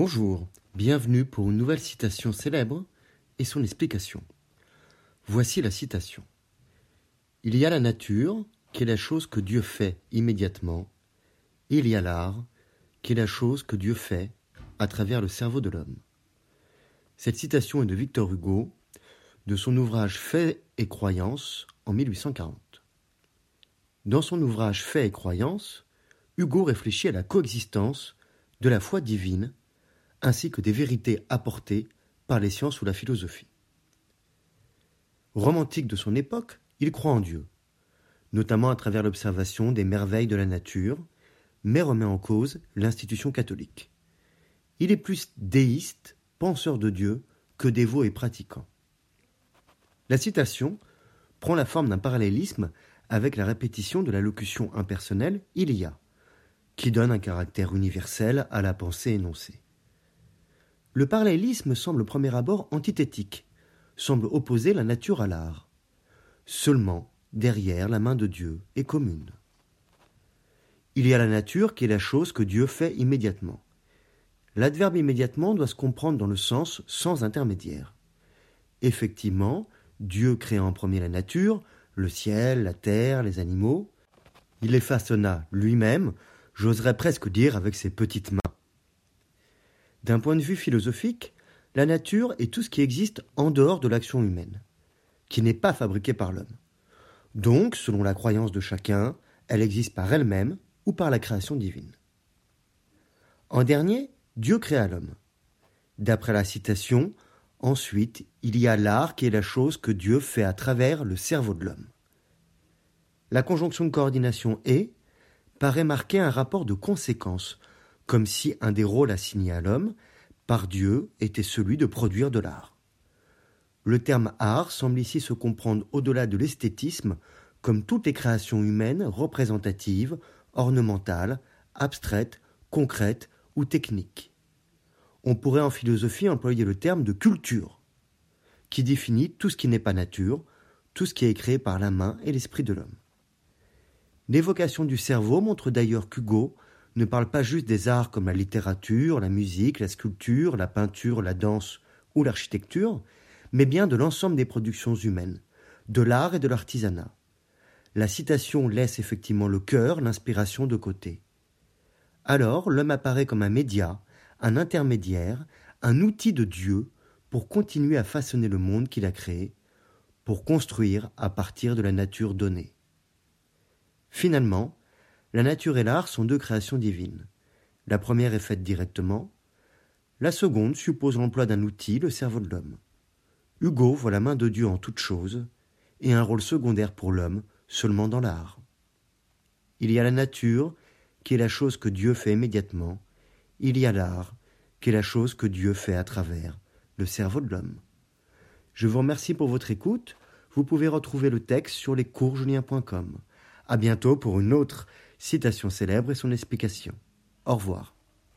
Bonjour, bienvenue pour une nouvelle citation célèbre et son explication. Voici la citation. Il y a la nature, qui est la chose que Dieu fait immédiatement, il y a l'art, qui est la chose que Dieu fait à travers le cerveau de l'homme. Cette citation est de Victor Hugo, de son ouvrage Fait et croyance en 1840. Dans son ouvrage Fait et croyance, Hugo réfléchit à la coexistence de la foi divine ainsi que des vérités apportées par les sciences ou la philosophie. Romantique de son époque, il croit en Dieu, notamment à travers l'observation des merveilles de la nature, mais remet en cause l'institution catholique. Il est plus déiste, penseur de Dieu, que dévot et pratiquant. La citation prend la forme d'un parallélisme avec la répétition de la locution impersonnelle il y a, qui donne un caractère universel à la pensée énoncée. Le parallélisme semble au premier abord antithétique, semble opposer la nature à l'art. Seulement, derrière la main de Dieu est commune. Il y a la nature qui est la chose que Dieu fait immédiatement. L'adverbe immédiatement doit se comprendre dans le sens sans intermédiaire. Effectivement, Dieu créa en premier la nature, le ciel, la terre, les animaux. Il les façonna lui-même, j'oserais presque dire avec ses petites mains. D'un point de vue philosophique, la nature est tout ce qui existe en dehors de l'action humaine, qui n'est pas fabriqué par l'homme. Donc, selon la croyance de chacun, elle existe par elle-même ou par la création divine. En dernier, Dieu créa l'homme. D'après la citation, ensuite, il y a l'art qui est la chose que Dieu fait à travers le cerveau de l'homme. La conjonction de coordination et paraît marquer un rapport de conséquence comme si un des rôles assignés à l'homme par Dieu était celui de produire de l'art. Le terme art semble ici se comprendre au-delà de l'esthétisme comme toutes les créations humaines représentatives, ornementales, abstraites, concrètes ou techniques. On pourrait en philosophie employer le terme de culture, qui définit tout ce qui n'est pas nature, tout ce qui est créé par la main et l'esprit de l'homme. L'évocation du cerveau montre d'ailleurs qu'Hugo ne parle pas juste des arts comme la littérature, la musique, la sculpture, la peinture, la danse ou l'architecture, mais bien de l'ensemble des productions humaines, de l'art et de l'artisanat. La citation laisse effectivement le cœur, l'inspiration de côté. Alors l'homme apparaît comme un média, un intermédiaire, un outil de Dieu pour continuer à façonner le monde qu'il a créé, pour construire à partir de la nature donnée. Finalement, la nature et l'art sont deux créations divines. La première est faite directement, la seconde suppose l'emploi d'un outil, le cerveau de l'homme. Hugo voit la main de Dieu en toute chose, et un rôle secondaire pour l'homme seulement dans l'art. Il y a la nature, qui est la chose que Dieu fait immédiatement, il y a l'art, qui est la chose que Dieu fait à travers le cerveau de l'homme. Je vous remercie pour votre écoute. Vous pouvez retrouver le texte sur lescoursjulien.com. À bientôt pour une autre citation célèbre et son explication. Au revoir.